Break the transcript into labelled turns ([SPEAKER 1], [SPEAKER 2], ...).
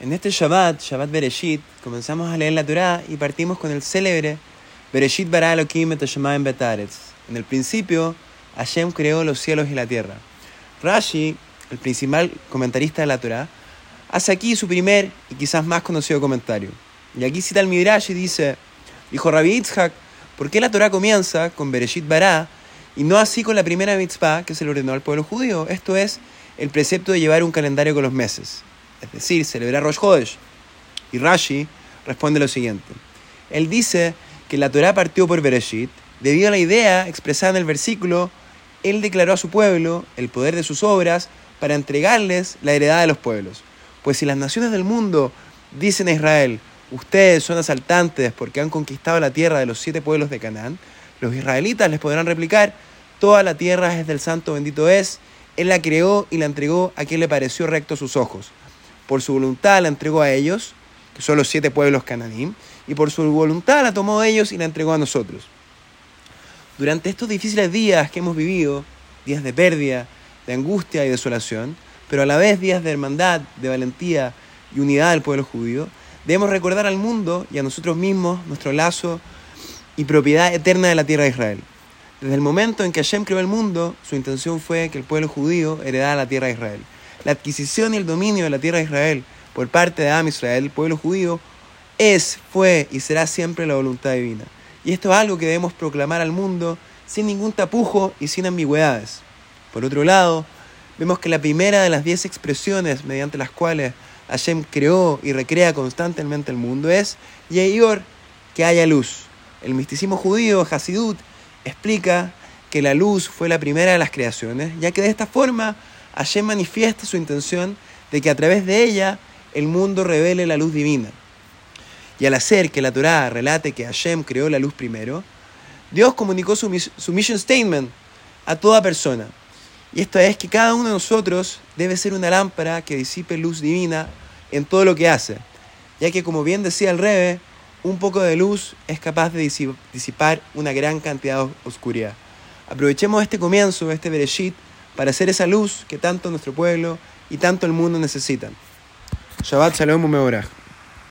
[SPEAKER 1] En este Shabbat, Shabbat Bereshit, comenzamos a leer la Torá y partimos con el célebre Bereshit bara Elohim et en betaretz. En el principio, Hashem creó los cielos y la tierra. Rashi, el principal comentarista de la Torá, hace aquí su primer y quizás más conocido comentario. Y aquí cita el Midrash y dice, dijo Rabbi Yitzhak, ¿por qué la Torá comienza con Bereshit bara y no así con la primera mitzvah que se le ordenó al pueblo judío? Esto es el precepto de llevar un calendario con los meses es decir, celebrar Rosh Hodesh. Y Rashi responde lo siguiente. Él dice que la Torah partió por Bereshit debido a la idea expresada en el versículo, él declaró a su pueblo el poder de sus obras para entregarles la heredad de los pueblos. Pues si las naciones del mundo dicen a Israel, ustedes son asaltantes porque han conquistado la tierra de los siete pueblos de Canaán, los israelitas les podrán replicar, toda la tierra es del santo bendito es, él la creó y la entregó a quien le pareció recto a sus ojos por su voluntad la entregó a ellos, que son los siete pueblos cananí, y por su voluntad la tomó de ellos y la entregó a nosotros. Durante estos difíciles días que hemos vivido, días de pérdida, de angustia y desolación, pero a la vez días de hermandad, de valentía y unidad del pueblo judío, debemos recordar al mundo y a nosotros mismos nuestro lazo y propiedad eterna de la tierra de Israel. Desde el momento en que Hashem creó el mundo, su intención fue que el pueblo judío heredara la tierra de Israel la adquisición y el dominio de la tierra de Israel por parte de Am Israel, el pueblo judío, es, fue y será siempre la voluntad divina. Y esto es algo que debemos proclamar al mundo sin ningún tapujo y sin ambigüedades. Por otro lado, vemos que la primera de las diez expresiones mediante las cuales Hashem creó y recrea constantemente el mundo es Yeyor, que haya luz. El misticismo judío, Hasidut, explica que la luz fue la primera de las creaciones, ya que de esta forma Hashem manifiesta su intención de que a través de ella el mundo revele la luz divina. Y al hacer que la Torah relate que Hashem creó la luz primero, Dios comunicó su, su mission statement a toda persona. Y esto es que cada uno de nosotros debe ser una lámpara que disipe luz divina en todo lo que hace, ya que como bien decía el Rebe, un poco de luz es capaz de disipar una gran cantidad de oscuridad. Aprovechemos este comienzo, este Bereshit, para ser esa luz que tanto nuestro pueblo y tanto el mundo necesitan. Shabbat Shalom Umeorah.